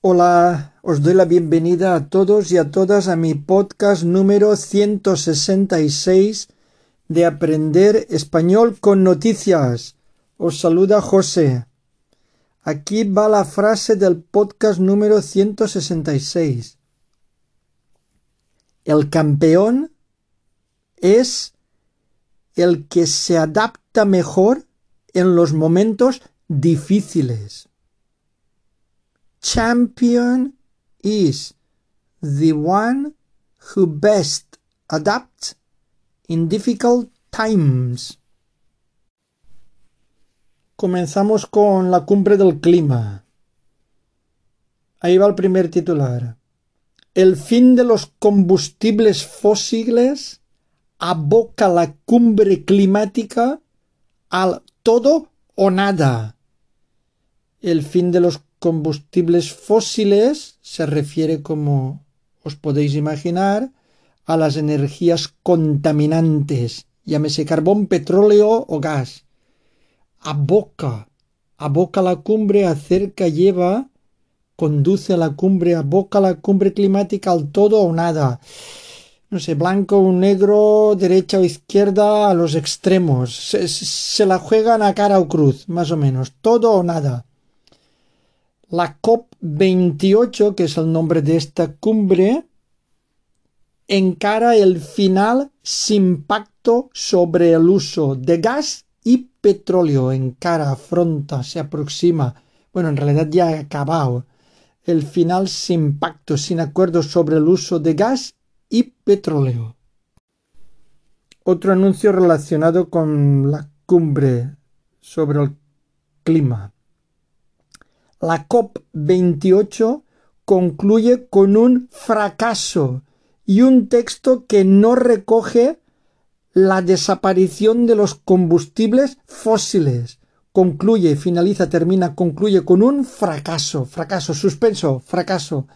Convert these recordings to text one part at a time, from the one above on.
Hola, os doy la bienvenida a todos y a todas a mi podcast número 166 de Aprender Español con Noticias. Os saluda José. Aquí va la frase del podcast número 166. El campeón es el que se adapta mejor en los momentos difíciles. Champion is the one who best adapts in difficult times. Comenzamos con la cumbre del clima. Ahí va el primer titular. El fin de los combustibles fósiles aboca la cumbre climática al todo o nada. El fin de los combustibles fósiles se refiere, como os podéis imaginar, a las energías contaminantes, llámese carbón, petróleo o gas. Aboca, aboca la cumbre, acerca, lleva, conduce a la cumbre, aboca la cumbre climática al todo o nada. No sé, blanco o negro, derecha o izquierda, a los extremos. Se, se la juegan a cara o cruz, más o menos. Todo o nada. La COP28, que es el nombre de esta cumbre, encara el final sin pacto sobre el uso de gas y petróleo. Encara, afronta, se aproxima. Bueno, en realidad ya ha acabado. El final sin pacto, sin acuerdo sobre el uso de gas y petróleo. Otro anuncio relacionado con la cumbre sobre el clima. La COP28 concluye con un fracaso y un texto que no recoge la desaparición de los combustibles fósiles. Concluye, finaliza, termina, concluye con un fracaso, fracaso, suspenso, fracaso.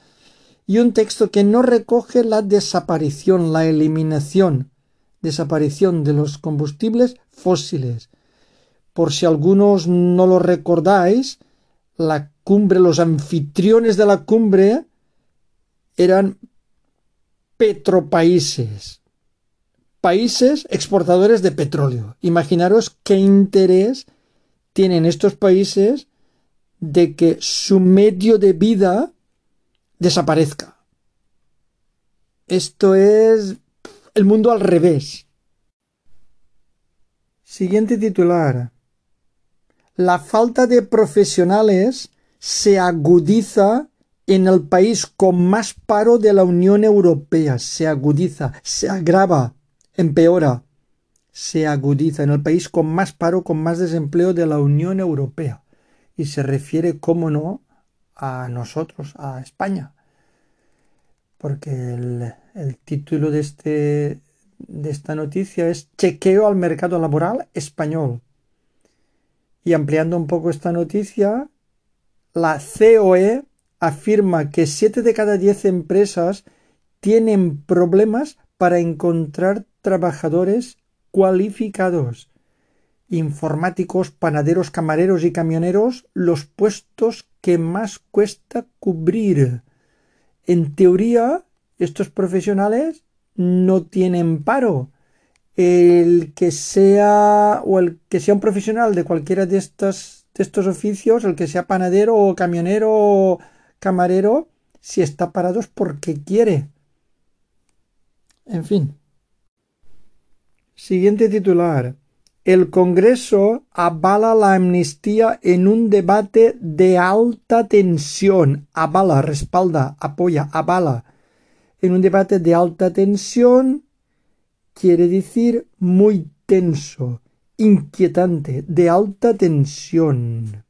Y un texto que no recoge la desaparición, la eliminación, desaparición de los combustibles fósiles. Por si algunos no lo recordáis, la cumbre, los anfitriones de la cumbre eran petropaíses, países exportadores de petróleo. Imaginaros qué interés tienen estos países de que su medio de vida desaparezca. Esto es el mundo al revés. Siguiente titular. La falta de profesionales se agudiza en el país con más paro de la Unión Europea. Se agudiza, se agrava, empeora. Se agudiza en el país con más paro, con más desempleo de la Unión Europea. Y se refiere, cómo no, a nosotros, a España. Porque el, título de, este, de esta noticia es Chequeo al mercado laboral español. Y ampliando un poco esta noticia, la COE afirma que 7 de cada 10 empresas tienen problemas para encontrar trabajadores cualificados. Informáticos, panaderos, camareros y camioneros, los puestos que más cuesta cubrir. En teoría, estos profesionales no tienen paro. El que sea o el que sea un profesional de cualquiera de estas de estos oficios, el que sea panadero o camionero o camarero, si está parado es porque quiere. En fin. Siguiente titular. El Congreso avala la amnistía en un debate de alta tensión. Avala, respalda, apoya, avala. En un debate de alta tensión quiere decir muy tenso inquietante, de alta tensión.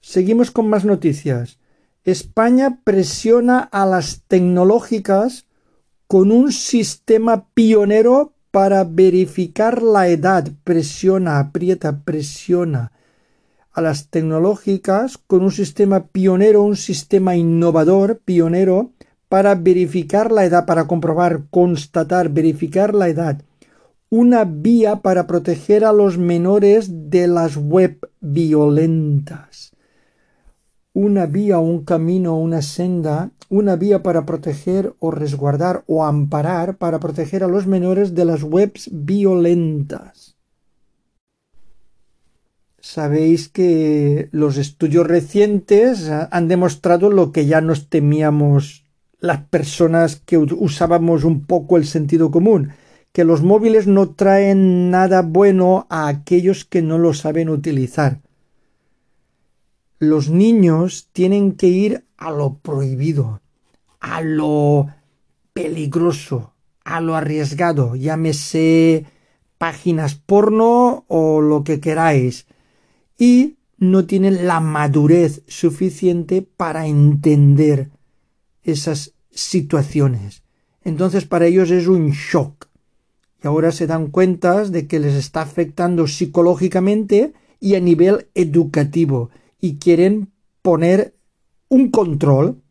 Seguimos con más noticias. España presiona a las tecnológicas con un sistema pionero para verificar la edad. Presiona, aprieta, presiona a las tecnológicas con un sistema pionero, un sistema innovador, pionero, para verificar la edad, para comprobar, constatar, verificar la edad una vía para proteger a los menores de las web violentas. una vía, un camino, una senda, una vía para proteger o resguardar o amparar para proteger a los menores de las webs violentas. Sabéis que los estudios recientes han demostrado lo que ya nos temíamos las personas que usábamos un poco el sentido común, que los móviles no traen nada bueno a aquellos que no lo saben utilizar. Los niños tienen que ir a lo prohibido, a lo peligroso, a lo arriesgado, llámese páginas porno o lo que queráis, y no tienen la madurez suficiente para entender esas situaciones. Entonces para ellos es un shock. Y ahora se dan cuenta de que les está afectando psicológicamente y a nivel educativo y quieren poner un control.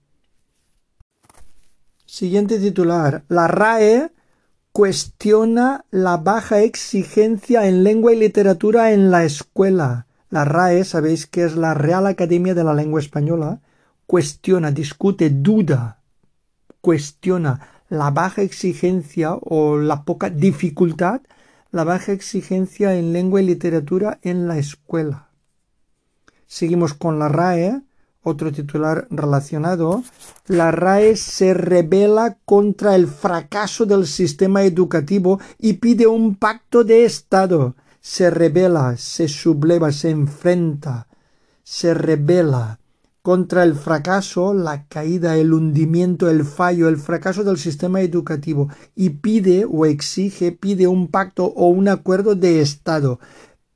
Siguiente titular. La RAE cuestiona la baja exigencia en lengua y literatura en la escuela. La RAE, sabéis que es la Real Academia de la Lengua Española, cuestiona, discute, duda, cuestiona la baja exigencia o la poca dificultad, la baja exigencia en lengua y literatura en la escuela. Seguimos con la RAE, otro titular relacionado. La RAE se revela contra el fracaso del sistema educativo y pide un pacto de Estado. Se revela, se subleva, se enfrenta, se revela contra el fracaso, la caída, el hundimiento, el fallo, el fracaso del sistema educativo y pide o exige, pide un pacto o un acuerdo de Estado.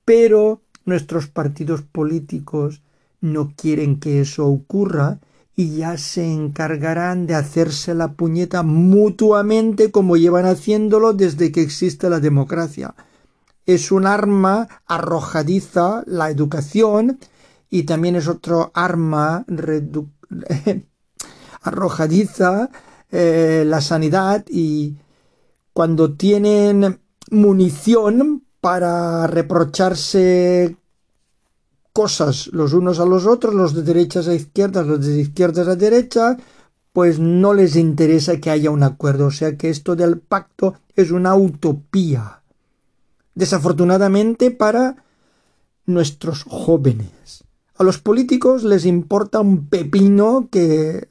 Pero Nuestros partidos políticos no quieren que eso ocurra y ya se encargarán de hacerse la puñeta mutuamente como llevan haciéndolo desde que existe la democracia. Es un arma arrojadiza la educación y también es otro arma arrojadiza eh, la sanidad y cuando tienen munición para reprocharse cosas los unos a los otros, los de derechas a izquierdas, los de izquierdas a derecha, pues no les interesa que haya un acuerdo. O sea que esto del pacto es una utopía. Desafortunadamente para nuestros jóvenes. A los políticos les importa un pepino que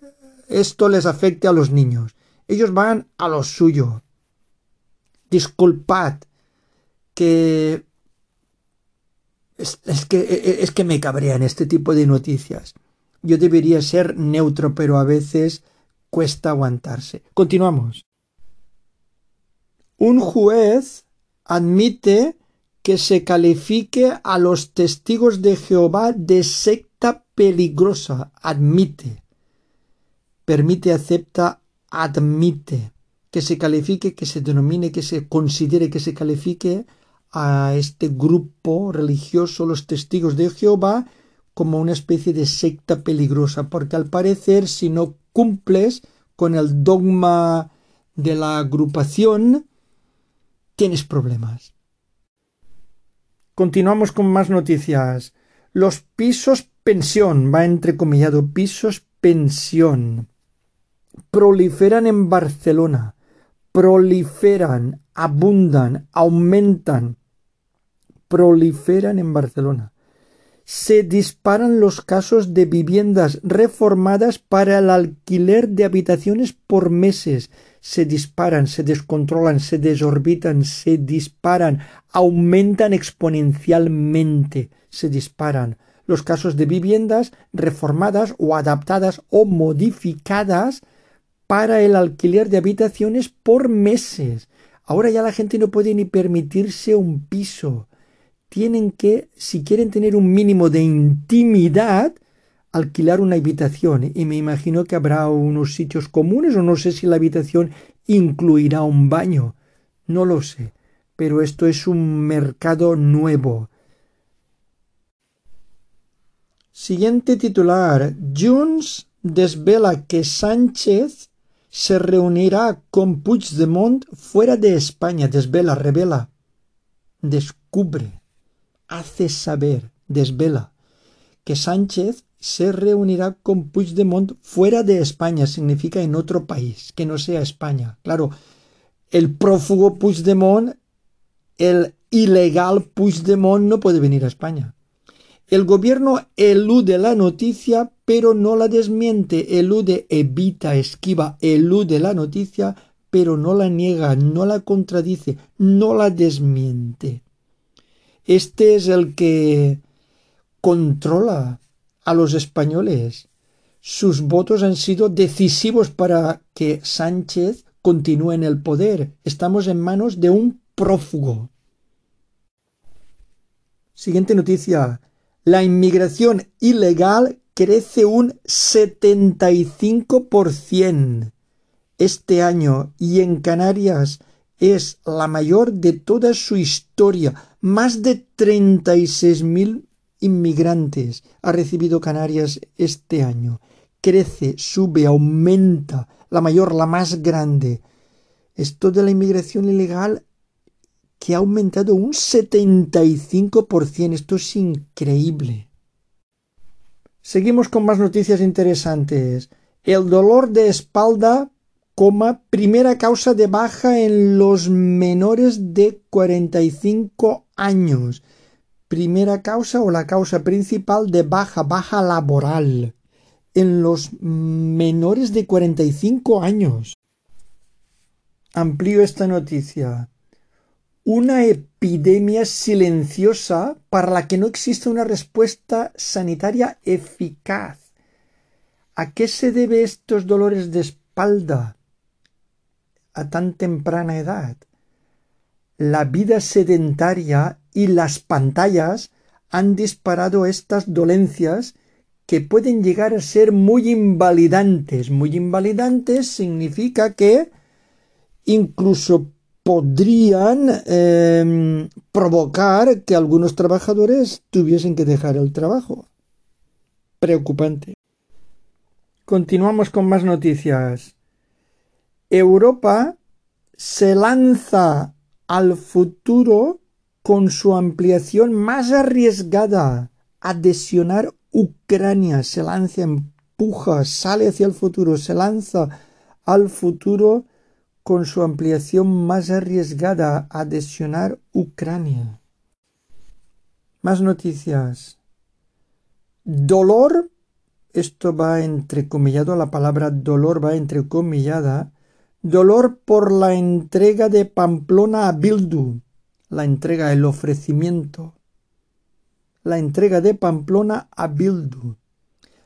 esto les afecte a los niños. Ellos van a lo suyo. Disculpad, que es, que e, e, es que me cabrean este tipo de noticias. Yo debería ser neutro, pero a veces cuesta aguantarse. Continuamos. Un juez admite que se califique a los testigos de Jehová de secta peligrosa. Admite. Permite, acepta, admite. Que se califique, que se denomine, que se considere, que se califique a este grupo religioso, los testigos de Jehová, como una especie de secta peligrosa, porque al parecer si no cumples con el dogma de la agrupación, tienes problemas. Continuamos con más noticias. Los pisos pensión, va entrecomillado, pisos pensión, proliferan en Barcelona, proliferan, abundan, aumentan, proliferan en Barcelona. Se disparan los casos de viviendas reformadas para el alquiler de habitaciones por meses. Se disparan, se descontrolan, se desorbitan, se disparan, aumentan exponencialmente, se disparan los casos de viviendas reformadas o adaptadas o modificadas para el alquiler de habitaciones por meses. Ahora ya la gente no puede ni permitirse un piso tienen que, si quieren tener un mínimo de intimidad, alquilar una habitación. Y me imagino que habrá unos sitios comunes o no sé si la habitación incluirá un baño. No lo sé. Pero esto es un mercado nuevo. Siguiente titular. Junts desvela que Sánchez se reunirá con Puigdemont fuera de España. Desvela, revela, descubre hace saber, desvela, que Sánchez se reunirá con Puigdemont fuera de España, significa en otro país, que no sea España. Claro, el prófugo Puigdemont, el ilegal Puigdemont no puede venir a España. El gobierno elude la noticia, pero no la desmiente, elude, evita, esquiva, elude la noticia, pero no la niega, no la contradice, no la desmiente. Este es el que controla a los españoles. Sus votos han sido decisivos para que Sánchez continúe en el poder. Estamos en manos de un prófugo. Siguiente noticia. La inmigración ilegal crece un 75% este año y en Canarias es la mayor de toda su historia. Más de 36.000 inmigrantes ha recibido Canarias este año. Crece, sube, aumenta, la mayor, la más grande. Esto de la inmigración ilegal que ha aumentado un 75%. Esto es increíble. Seguimos con más noticias interesantes. El dolor de espalda coma primera causa de baja en los menores de 45 años. Primera causa o la causa principal de baja, baja laboral en los menores de 45 años. Amplío esta noticia. Una epidemia silenciosa para la que no existe una respuesta sanitaria eficaz. ¿A qué se debe estos dolores de espalda? a tan temprana edad. La vida sedentaria y las pantallas han disparado estas dolencias que pueden llegar a ser muy invalidantes. Muy invalidantes significa que incluso podrían em, provocar que algunos trabajadores tuviesen que dejar el trabajo. Preocupante. Continuamos con más noticias. Europa se lanza al futuro con su ampliación más arriesgada, adhesionar Ucrania, se lanza, empuja, sale hacia el futuro, se lanza al futuro con su ampliación más arriesgada, adhesionar Ucrania. Más noticias. Dolor, esto va entrecomillado, la palabra dolor va entrecomillada, Dolor por la entrega de Pamplona a Bildu. La entrega, el ofrecimiento. La entrega de Pamplona a Bildu.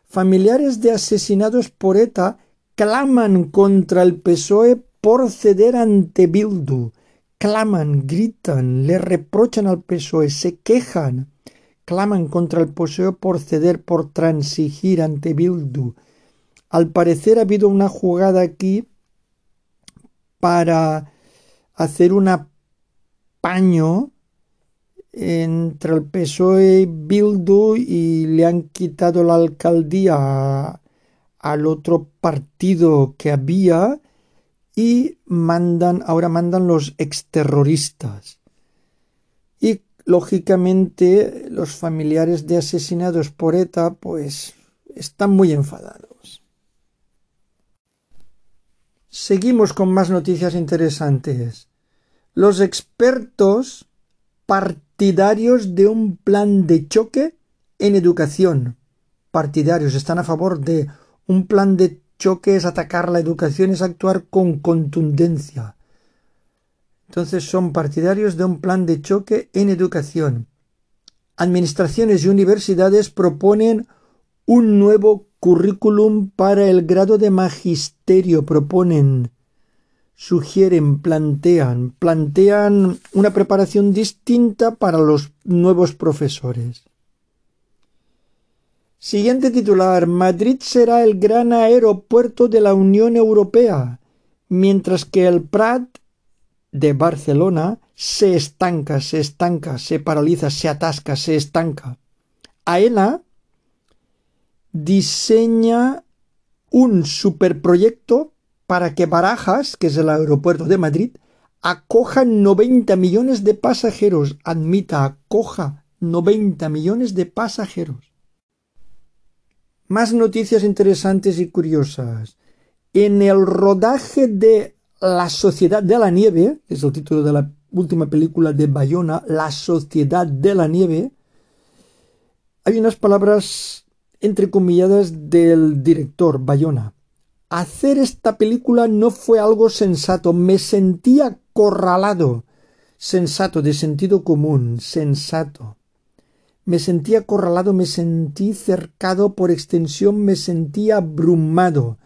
Familiares de asesinados por ETA claman contra el PSOE por ceder ante Bildu. Claman, gritan, le reprochan al PSOE, se quejan. Claman contra el PSOE por ceder, por transigir ante Bildu. Al parecer ha habido una jugada aquí para hacer un apaño entre el PSOE y Bildu y le han quitado la alcaldía al otro partido que había y mandan ahora mandan los exterroristas. Y lógicamente los familiares de asesinados por ETA pues están muy enfadados Seguimos con más noticias interesantes. Los expertos partidarios de un plan de choque en educación. Partidarios están a favor de un plan de choque es atacar la educación, es actuar con contundencia. Entonces son partidarios de un plan de choque en educación. Administraciones y universidades proponen un nuevo Currículum para el grado de magisterio proponen, sugieren, plantean, plantean una preparación distinta para los nuevos profesores. Siguiente titular. Madrid será el gran aeropuerto de la Unión Europea, mientras que el Prat de Barcelona se estanca, se estanca, se paraliza, se atasca, se estanca. AENA diseña un superproyecto para que Barajas, que es el aeropuerto de Madrid, acoja 90 millones de pasajeros, admita, acoja 90 millones de pasajeros. Más noticias interesantes y curiosas. En el rodaje de La Sociedad de la Nieve, que es el título de la última película de Bayona, La Sociedad de la Nieve, hay unas palabras entrecomilladas del director Bayona. Hacer esta película no fue algo sensato, me sentía acorralado. Sensato, de sentido común, sensato. Me sentí acorralado, me sentí cercado, por extensión me sentí abrumado.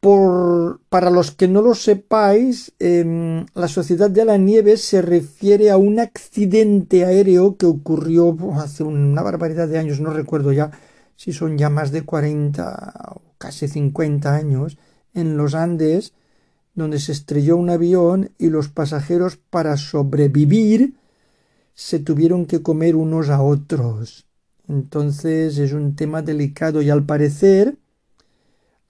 Por, para los que no lo sepáis, em, la Sociedad de la Nieve se refiere a un accidente aéreo que ocurrió hace una barbaridad de años, no recuerdo ya si son ya más de 40 o casi 50 años, en los Andes, donde se estrelló un avión y los pasajeros para sobrevivir se tuvieron que comer unos a otros. Entonces es un tema delicado y al parecer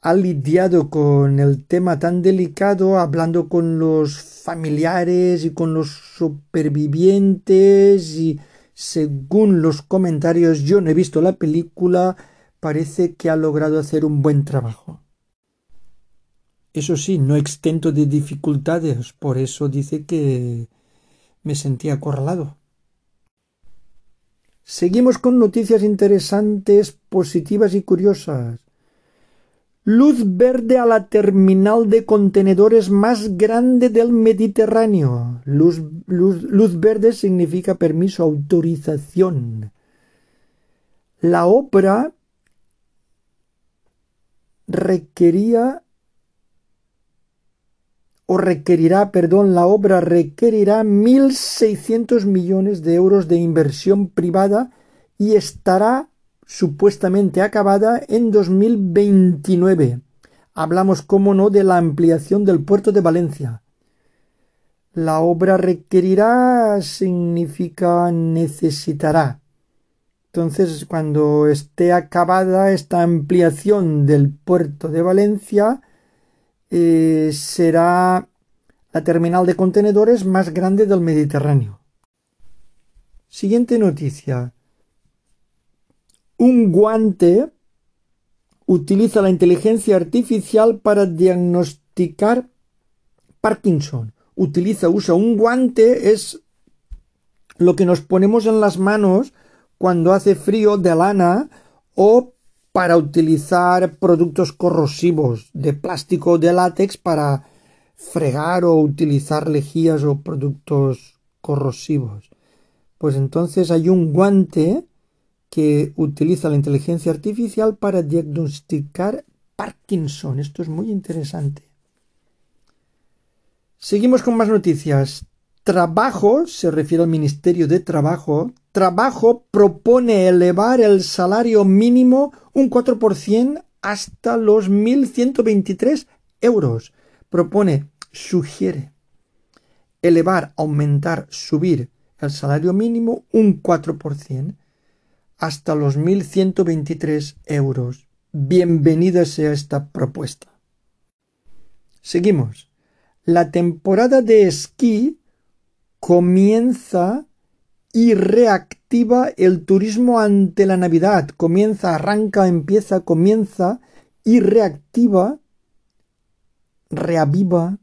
ha lidiado con el tema tan delicado hablando con los familiares y con los supervivientes y según los comentarios yo no he visto la película parece que ha logrado hacer un buen trabajo. Eso sí, no extento de dificultades, por eso dice que me sentía acorralado. Seguimos con noticias interesantes, positivas y curiosas. Luz verde a la terminal de contenedores más grande del Mediterráneo. Luz, luz verde significa permiso, autorización. La obra requería o requerirá, perdón, la obra requerirá 1.600 millones de euros de inversión privada y estará supuestamente acabada en 2029. Hablamos, cómo no, de la ampliación del puerto de Valencia. La obra requerirá significa necesitará. Entonces, cuando esté acabada esta ampliación del puerto de Valencia, eh, será la terminal de contenedores más grande del Mediterráneo. Siguiente noticia. Un guante utiliza la inteligencia artificial para diagnosticar Parkinson. Utiliza, usa un guante, es lo que nos ponemos en las manos cuando hace frío de lana o para utilizar productos corrosivos de plástico o de látex para fregar o utilizar lejías o productos corrosivos. Pues entonces hay un guante que utiliza la inteligencia artificial para diagnosticar Parkinson. Esto es muy interesante. Seguimos con más noticias. Trabajo, se refiere al Ministerio de Trabajo, Trabajo propone elevar el salario mínimo un 4% hasta los 1.123 euros. Propone, sugiere elevar, aumentar, subir el salario mínimo un 4% hasta los 1.123 euros. Bienvenida sea esta propuesta. Seguimos. La temporada de esquí comienza y reactiva el turismo ante la Navidad. Comienza, arranca, empieza, comienza y reactiva, reaviva,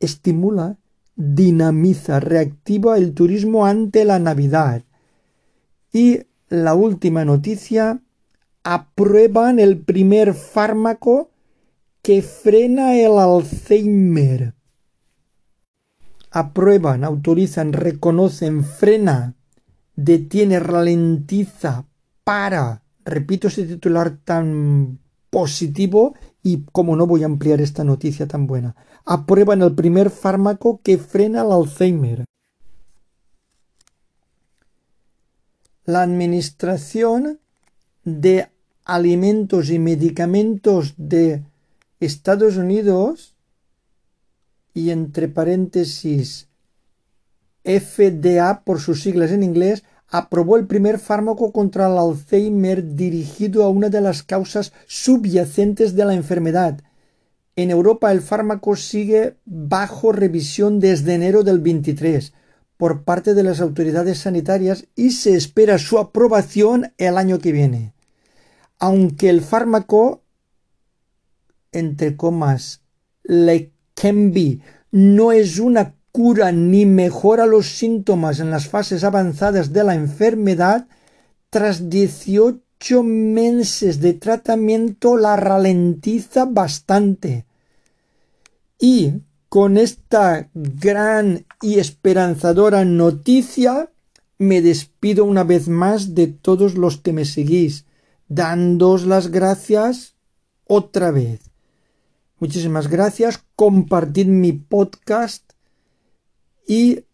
estimula, dinamiza, reactiva el turismo ante la Navidad. Y la última noticia, aprueban el primer fármaco que frena el Alzheimer aprueban, autorizan, reconocen, frena, detiene, ralentiza, para. Repito ese titular tan positivo y como no voy a ampliar esta noticia tan buena. Aprueban el primer fármaco que frena el Alzheimer. La Administración de Alimentos y Medicamentos de Estados Unidos y entre paréntesis FDA por sus siglas en inglés, aprobó el primer fármaco contra el Alzheimer dirigido a una de las causas subyacentes de la enfermedad. En Europa el fármaco sigue bajo revisión desde enero del 23 por parte de las autoridades sanitarias y se espera su aprobación el año que viene. aunque el fármaco, entre comas, Leqembi, no es una cura ni mejora los síntomas en las fases avanzadas de la enfermedad, tras 18 meses de tratamiento la ralentiza bastante. Y con esta gran y esperanzadora noticia me despido una vez más de todos los que me seguís, dándoos las gracias otra vez. Muchísimas gracias, compartid mi podcast y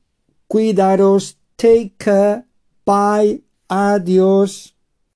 cuidaros. Take care. Bye. Adiós.